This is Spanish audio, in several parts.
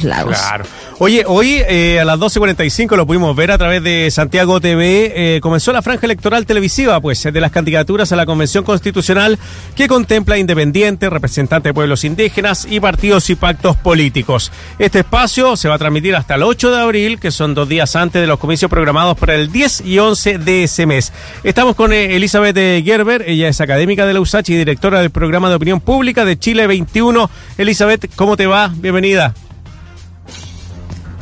Claro. Oye, hoy eh, a las 12.45 lo pudimos ver a través de Santiago TV. eh, comenzó la franja electoral televisiva, pues, de las candidaturas a la Convención Constitucional que contempla independientes, representantes de pueblos indígenas y partidos y pactos políticos. Este espacio se va a transmitir hasta el 8 de abril, que son dos días antes de los comicios programados para el 10 y 11 de ese mes. Estamos con eh, Elizabeth eh, Gerber, ella es académica de la USACH y directora del programa de opinión pública de Chile 21. Elizabeth, ¿cómo te va? Bienvenida.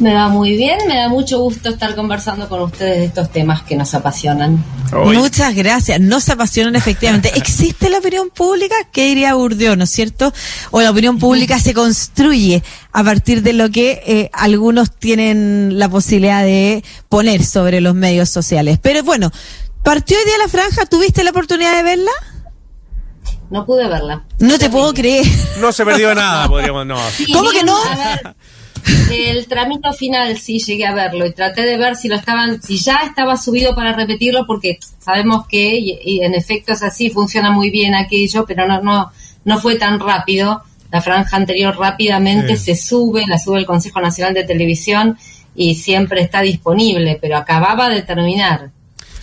Me va muy bien, me da mucho gusto estar conversando con ustedes de estos temas que nos apasionan. Hoy. Muchas gracias. Nos apasionan efectivamente. ¿Existe la opinión pública? ¿Qué diría Urdió, no es cierto? O la opinión pública se construye a partir de lo que eh, algunos tienen la posibilidad de poner sobre los medios sociales. Pero bueno, partió hoy día la franja, ¿tuviste la oportunidad de verla? No pude verla. No te puedo creer. No se perdió nada, podríamos no. Sí, ¿Cómo que no? A ver, el tramito final sí llegué a verlo y traté de ver si lo estaban, si ya estaba subido para repetirlo, porque sabemos que, y, y en efecto es así, funciona muy bien aquello, pero no, no, no fue tan rápido. La franja anterior rápidamente Sí. se sube, la sube el Consejo Nacional de Televisión y siempre está disponible, pero acababa de terminar.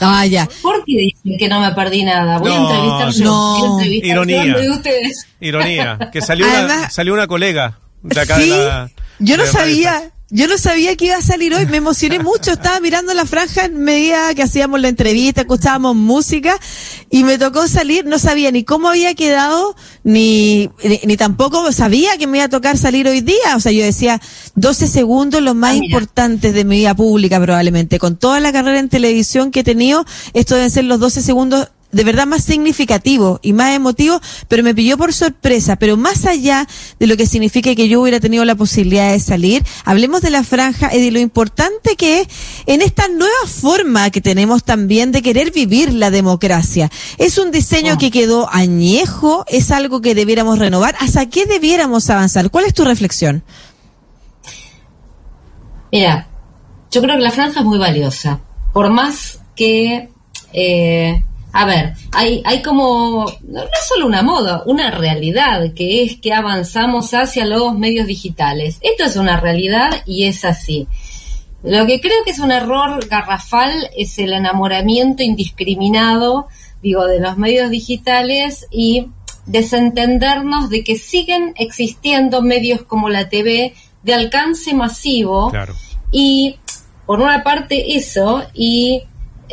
Ah, ya. ¿Por qué dicen que no me perdí nada? Voy No, a entrevistar yo. no. Ironía. yo de ustedes. Ironía, que salió una, salió una colega de acá Sí, de la. yo no de sabía. Yo no sabía que iba a salir hoy, me emocioné mucho, estaba mirando la franja en medida que hacíamos la entrevista, escuchábamos música y me tocó salir, no sabía ni cómo había quedado, ni, ni, ni tampoco sabía que me iba a tocar salir hoy día, o sea, yo decía 12 segundos los más Ah, importantes de mi vida pública probablemente, con toda la carrera en televisión que he tenido, esto deben ser los 12 segundos de verdad más significativo y más emotivo, pero me pilló por sorpresa. Pero más allá de lo que significa que yo hubiera tenido la posibilidad de salir, hablemos de la franja y de lo importante que es en esta nueva forma que tenemos también de querer vivir la democracia. Es un diseño que quedó añejo, es algo que debiéramos renovar. ¿Hasta qué debiéramos avanzar? ¿Cuál es tu reflexión? Mira, yo creo que la franja es muy valiosa. Por más que, eh, a ver, hay, hay como, no, no es solo una moda, una realidad, que es que avanzamos hacia los medios digitales. Esto es una realidad y es así. Lo que creo que es un error garrafal es el enamoramiento indiscriminado, digo, de los medios digitales y desentendernos de que siguen existiendo medios como la TV de alcance masivo Claro. y por una parte eso, y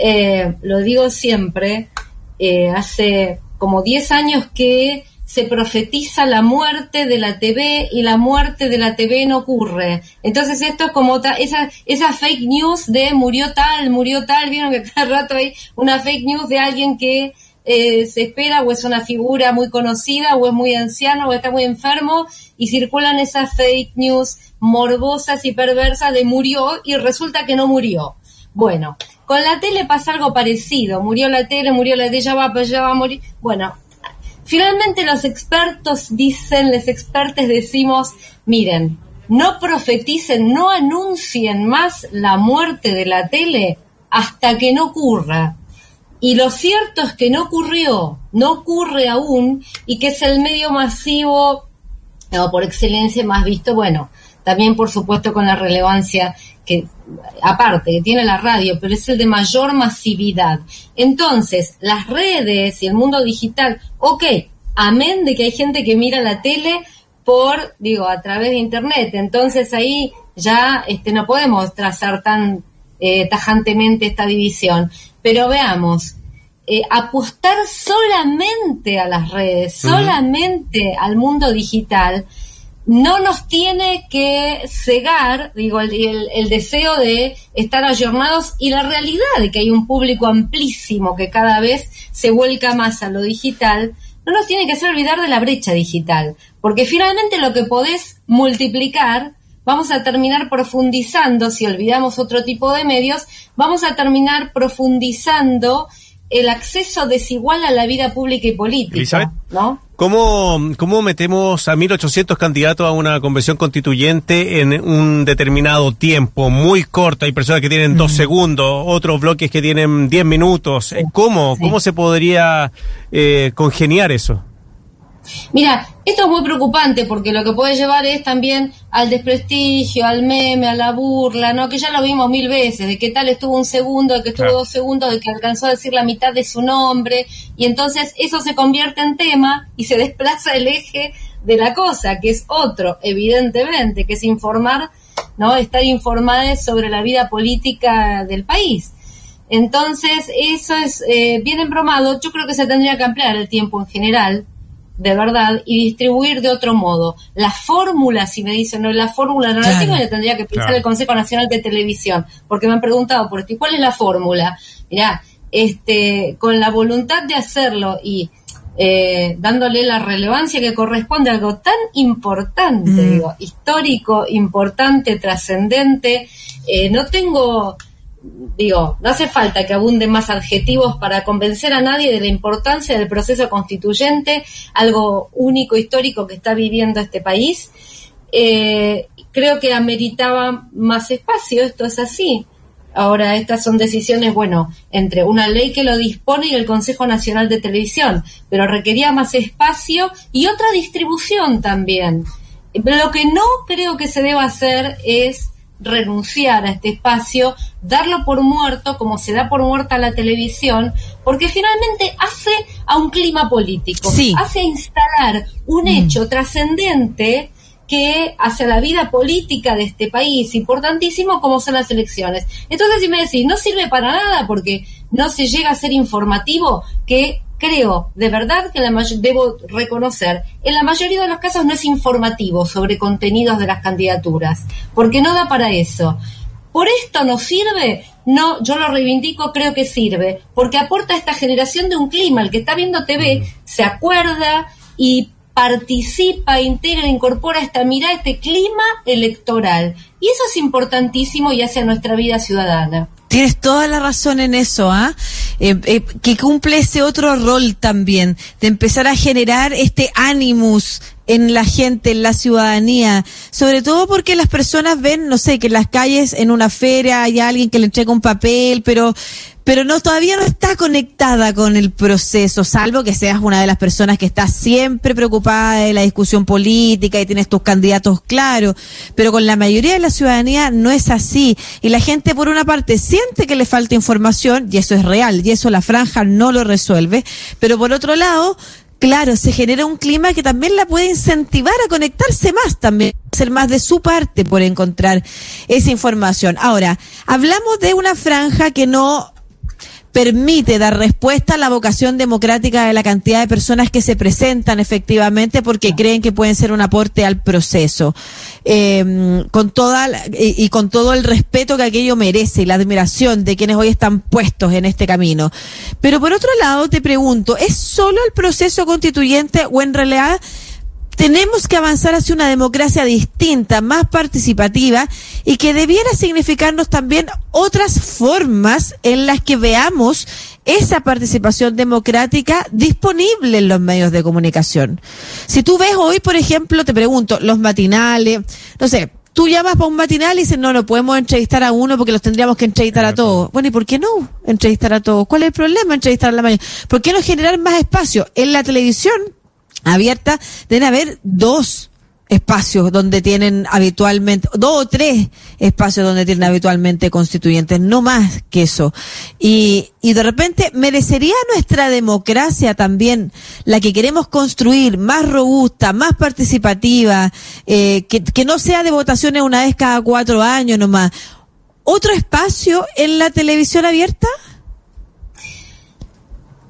eh, lo digo siempre, eh, hace como 10 años que se profetiza la muerte de la TV y la muerte de la TV no ocurre. Entonces esto es como esa, esa fake news de murió tal, murió tal, vieron que cada rato hay una fake news de alguien que eh, se espera o es una figura muy conocida o es muy anciano o está muy enfermo y circulan esas fake news morbosas y perversas de murió y resulta que no murió. Bueno, con la tele pasa algo parecido. Murió la tele, murió la tele, ya va, pues ya va a morir. Bueno, finalmente los expertos dicen, los expertos decimos, miren, no profeticen, no anuncien más la muerte de la tele hasta que no ocurra. Y lo cierto es que no ocurrió, no ocurre aún, y que es el medio masivo o por excelencia más visto, bueno, también por supuesto con la relevancia que aparte que tiene la radio, pero es el de mayor masividad. Entonces, las redes y el mundo digital, ok, amén de que hay gente que mira la tele por, digo, a través de internet. Entonces ahí ya este, no podemos trazar tan eh, tajantemente esta división. Pero veamos, eh, apostar solamente a las redes, solamente al mundo digital, no nos tiene que cegar, digo, el, el- el deseo de estar ayornados y la realidad de que hay un público amplísimo que cada vez se vuelca más a lo digital, no nos tiene que hacer olvidar de la brecha digital, porque finalmente lo que podés multiplicar, vamos a terminar profundizando, si olvidamos otro tipo de medios, vamos a terminar profundizando el acceso desigual a la vida pública y política, Elizabeth. ¿no? ¿Cómo, ¿Cómo metemos a 1.800 candidatos a una convención constituyente en un determinado tiempo muy corto? Hay personas que tienen dos segundos, otros bloques que tienen 10 minutos. ¿Cómo, Sí. ¿Cómo se podría eh, congeniar eso? Mira, esto es muy preocupante porque lo que puede llevar es también al desprestigio, al meme, a la burla, ¿no? Que ya lo vimos mil veces, de que tal estuvo un segundo, de que estuvo dos segundos, de que alcanzó a decir la mitad de su nombre, y entonces eso se convierte en tema y se desplaza el eje de la cosa, que es otro, evidentemente, que es informar, ¿no? Estar informada sobre la vida política del país. Entonces, eso es eh, bien embromado. Yo creo que se tendría que ampliar el tiempo en general, de verdad y distribuir de otro modo. La fórmula, si me dicen, no, la fórmula no la tengo, le tendría que pensar el Consejo Nacional de Televisión, porque me han preguntado por esto, ¿y cuál es la fórmula? Mirá, este, con la voluntad de hacerlo y eh, dándole la relevancia que corresponde a algo tan importante, mm. digo, histórico, importante, trascendente, eh, no tengo digo, no hace falta que abunden más adjetivos para convencer a nadie de la importancia del proceso constituyente, algo único, histórico que está viviendo este país. Eh, creo que ameritaba más espacio, esto es así. Ahora, estas son decisiones, bueno, entre una ley que lo dispone y el Consejo Nacional de Televisión, pero requería más espacio y otra distribución también. Lo que no creo que se deba hacer es renunciar a este espacio, darlo por muerto, como se da por muerta la televisión, porque finalmente hace a un clima político, hace instalar un mm. hecho trascendente que hace la vida política de este país, importantísimo como son las elecciones. Entonces, si me decís, no sirve para nada porque no se llega a ser informativo, que creo de verdad que la debo reconocer, en la mayoría de los casos no es informativo sobre contenidos de las candidaturas, porque no da para eso. ¿Por esto no sirve? No, yo lo reivindico, creo que sirve, porque aporta a esta generación de un clima. El que está viendo TV se acuerda y participa, integra, incorpora esta mirada, este clima electoral. Y eso es importantísimo y hace a nuestra vida ciudadana. Tienes toda la razón en eso, ¿ah? Eh, eh, que cumple ese otro rol también, de empezar a generar este ánimos en la gente, en la ciudadanía, sobre todo porque las personas ven, no sé, que en las calles, en una feria, hay alguien que le entrega un papel, pero pero no todavía no está conectada con el proceso, salvo que seas una de las personas que está siempre preocupada de la discusión política y tienes tus candidatos claros, pero con la mayoría de la ciudadanía no es así. Y la gente por una parte siente que le falta información y eso es real y eso la franja no lo resuelve, pero por otro lado Claro, se genera un clima que también la puede incentivar a conectarse más también, ser más de su parte por encontrar esa información. Ahora, hablamos de una franja que no permite dar respuesta a la vocación democrática de la cantidad de personas que se presentan efectivamente porque creen que pueden ser un aporte al proceso. Eh, con toda y, y, con todo el respeto que aquello merece y la admiración de quienes hoy están puestos en este camino. Pero por otro lado, te pregunto, ¿es solo el proceso constituyente o en realidad tenemos que avanzar hacia una democracia distinta, más participativa y que debiera significarnos también otras formas en las que veamos esa participación democrática disponible en los medios de comunicación. Si tú ves hoy, por ejemplo, te pregunto, los matinales, no sé, tú llamas para un matinal y dices, no, no podemos entrevistar a uno porque los tendríamos que entrevistar a todos. Bueno, ¿y por qué no entrevistar a todos? ¿Cuál es el problema entrevistar a la mayoría? ¿Por qué no generar más espacio en la televisión? Abierta, deben haber dos espacios donde tienen habitualmente, dos o tres espacios donde tienen habitualmente constituyentes, no más que eso. Y, y de repente merecería nuestra democracia también, la que queremos construir, más robusta, más participativa, eh, que, que no sea de votaciones una vez cada cuatro años nomás. ¿Otro espacio en la televisión abierta?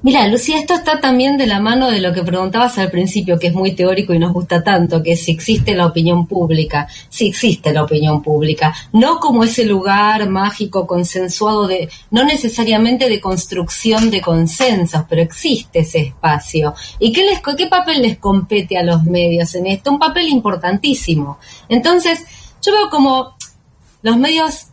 Mira, Lucía, esto está también de la mano de lo que preguntabas al principio, que es muy teórico y nos gusta tanto, que si existe la opinión pública. Sí existe la opinión pública, no como ese lugar mágico, consensuado, de, no necesariamente de construcción de consensos, pero existe ese espacio. ¿Y qué, les, qué papel les compete a los medios en esto? Un papel importantísimo. Entonces, yo veo como los medios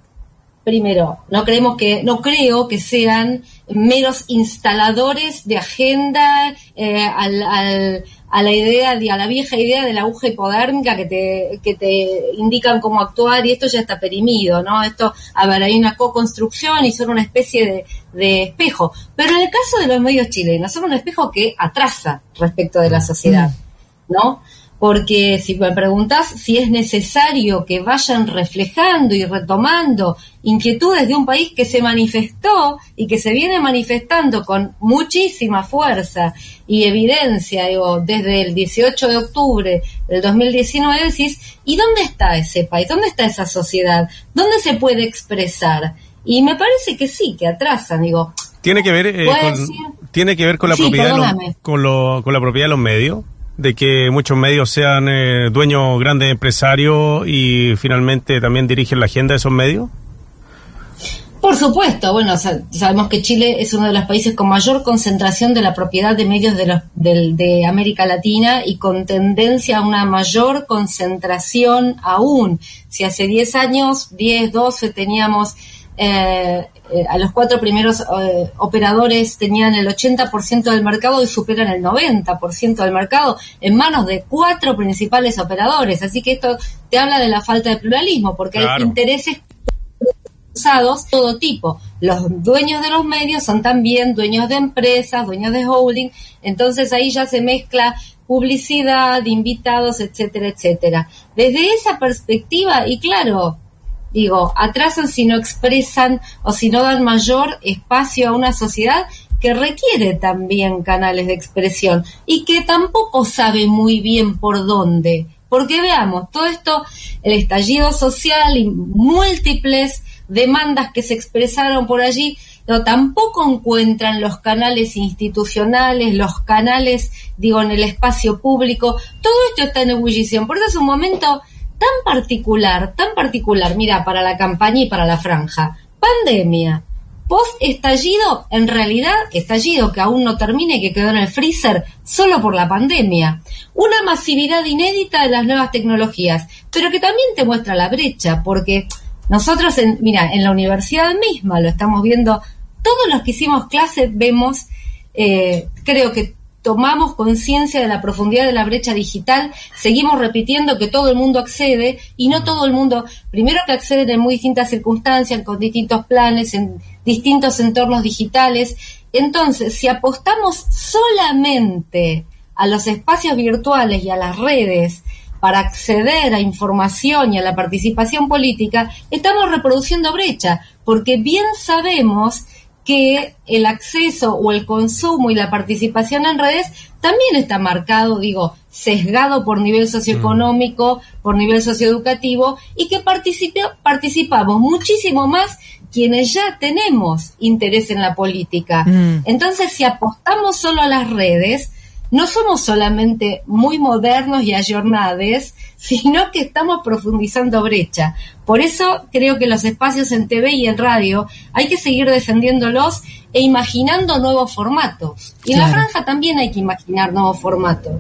primero, no creemos que, no creo que sean meros instaladores de agenda eh, al, a la idea, a la vieja idea de la aguja hipodérmica que te, que te indican cómo actuar y esto ya está perimido, ¿no? Esto, a ver, hay una co-construcción y son una especie de, de espejo. Pero en el caso de los medios chilenos, son un espejo que atrasa respecto de la sociedad. ¿no? Porque si me preguntas si es necesario que vayan reflejando y retomando inquietudes de un país que se manifestó y que se viene manifestando con muchísima fuerza y evidencia, digo, desde el 18 de octubre del 2019, decís, ¿y dónde está ese país? ¿Dónde está esa sociedad? ¿Dónde se puede expresar? Y me parece que sí, que atrasan, digo. ¿Tiene que ver, eh, con, ¿tiene que ver con la, propiedad con, con la propiedad de los medios? De que muchos medios sean eh, dueños grandes empresarios y finalmente también dirigen la agenda de esos medios? Por supuesto, bueno, sabemos que Chile es uno de los países con mayor concentración de la propiedad de medios de, de América Latina y con tendencia a una mayor concentración aún. Si hace 10 años, 10, 12 teníamos eh, eh, a los cuatro primeros eh, operadores tenían el 80% del mercado y superan el 90% del mercado en manos de cuatro principales operadores. Así que esto te habla de la falta de pluralismo, porque hay intereses usados todo tipo. Los dueños de los medios son también dueños de empresas, dueños de holding, entonces ahí ya se mezcla publicidad, invitados, etcétera, etcétera. Desde esa perspectiva, y claro, digo, atrasan si no expresan o si no dan mayor espacio a una sociedad que requiere también canales de expresión y que tampoco sabe muy bien por dónde. Porque veamos, todo esto, el estallido social y múltiples demandas que se expresaron por allí, no, tampoco encuentran los canales institucionales, los canales, digo, en el espacio público. Todo esto está en ebullición. Por eso es un momento tan particular, tan particular, mira, para la campaña y para la franja. Pandemia. Post estallido, en realidad, estallido que aún no termine, que quedó en el freezer solo por la pandemia. Una masividad inédita de las nuevas tecnologías, pero que también te muestra la brecha, porque nosotros, en, mira, en la universidad misma lo estamos viendo, todos los que hicimos clase vemos, eh, creo que tomamos conciencia de la profundidad de la brecha digital, seguimos repitiendo que todo el mundo accede y no todo el mundo, primero que accede en muy distintas circunstancias, con distintos planes, en distintos entornos digitales. Entonces, si apostamos solamente a los espacios virtuales y a las redes para acceder a información y a la participación política, estamos reproduciendo brecha, porque bien sabemos que el acceso o el consumo y la participación en redes también está marcado, digo, sesgado por nivel socioeconómico, mm. por nivel socioeducativo, y que participamos muchísimo más quienes ya tenemos interés en la política. Mm. Entonces, si apostamos solo a las redes, no somos solamente muy modernos y ayornades, sino que estamos profundizando brecha. Por eso creo que los espacios en TV y en radio hay que seguir defendiéndolos e imaginando nuevos formatos. Y en la franja también hay que imaginar nuevos formatos.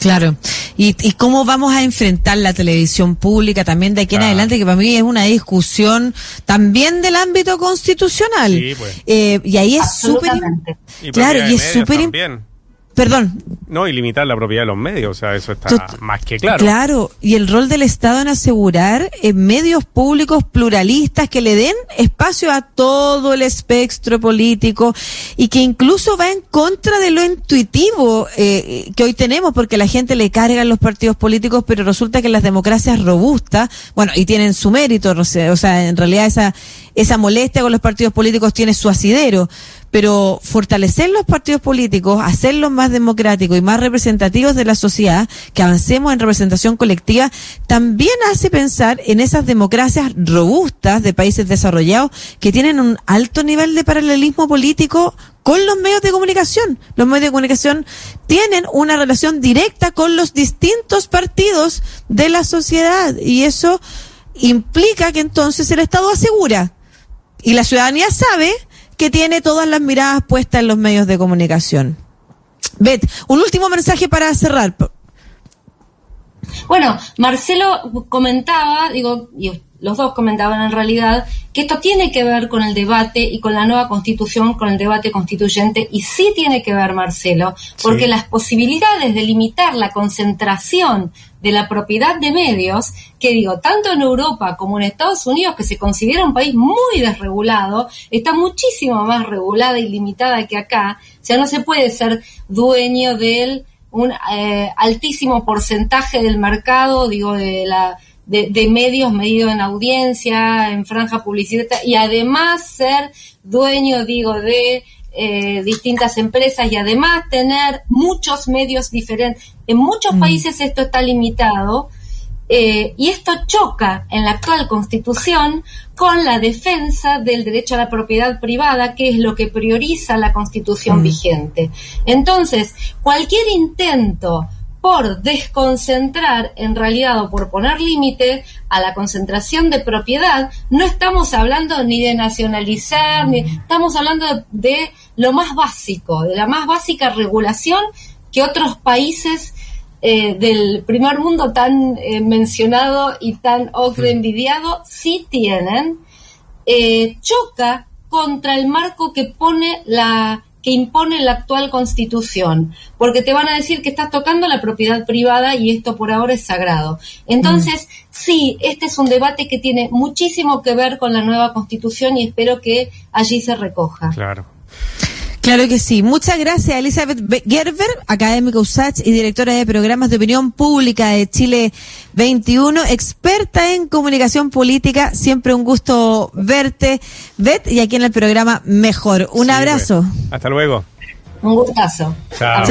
Claro. ¿Y, cómo vamos a enfrentar la televisión pública también de aquí en adelante? Que para mí es una discusión también del ámbito constitucional. Sí, pues. eh, y ahí es súper... Claro, y es súper... Perdón. No, y limitar la propiedad de los medios, o sea, eso está más que claro. Claro, y el rol del Estado en asegurar eh, medios públicos pluralistas que le den espacio a todo el espectro político y que incluso va en contra de lo intuitivo eh, que hoy tenemos, porque la gente le carga a los partidos políticos, pero resulta que las democracias robustas, bueno, y tienen su mérito, o sea, en realidad esa, esa molestia con los partidos políticos tiene su asidero pero fortalecer los partidos políticos, hacerlos más democráticos y más representativos de la sociedad, que avancemos en representación colectiva, también hace pensar en esas democracias robustas de países desarrollados que tienen un alto nivel de paralelismo político con los medios de comunicación. Los medios de comunicación tienen una relación directa con los distintos partidos de la sociedad y eso implica que entonces el Estado asegura y la ciudadanía sabe que tiene todas las miradas puestas en los medios de comunicación. Bet, un último mensaje para cerrar. Bueno, Marcelo comentaba, digo, y los dos comentaban en realidad, que esto tiene que ver con el debate y con la nueva constitución, con el debate constituyente, y sí tiene que ver, Marcelo, porque las posibilidades de limitar la concentración de la propiedad de medios, que digo, tanto en Europa como en Estados Unidos, que se considera un país muy desregulado, está muchísimo más regulada y limitada que acá. O sea, no se puede ser dueño del un eh, altísimo porcentaje del mercado, digo, de la de, de, medios medido en audiencia, en franja publicitaria y además ser dueño, digo, de eh, distintas empresas y además tener muchos medios diferentes. En muchos mm. países esto está limitado eh, y esto choca en la actual constitución con la defensa del derecho a la propiedad privada, que es lo que prioriza la constitución mm. vigente. Entonces, cualquier intento por desconcentrar en realidad o por poner límite a la concentración de propiedad, no estamos hablando ni de nacionalizar, ni estamos hablando de lo más básico, de la más básica regulación que otros países eh, del primer mundo tan eh, mencionado y tan ocre envidiado sí tienen, eh, choca contra el marco que pone la que impone la actual constitución, porque te van a decir que estás tocando la propiedad privada y esto por ahora es sagrado. Entonces, mm. sí, este es un debate que tiene muchísimo que ver con la nueva constitución y espero que allí se recoja. Claro. Claro que sí. Muchas gracias, Elizabeth Gerber, académica USACH y directora de programas de opinión pública de Chile 21, experta en comunicación política. Siempre un gusto verte, Bet, y aquí en el programa Mejor. Un abrazo. Hasta luego. Un gustazo. Chao.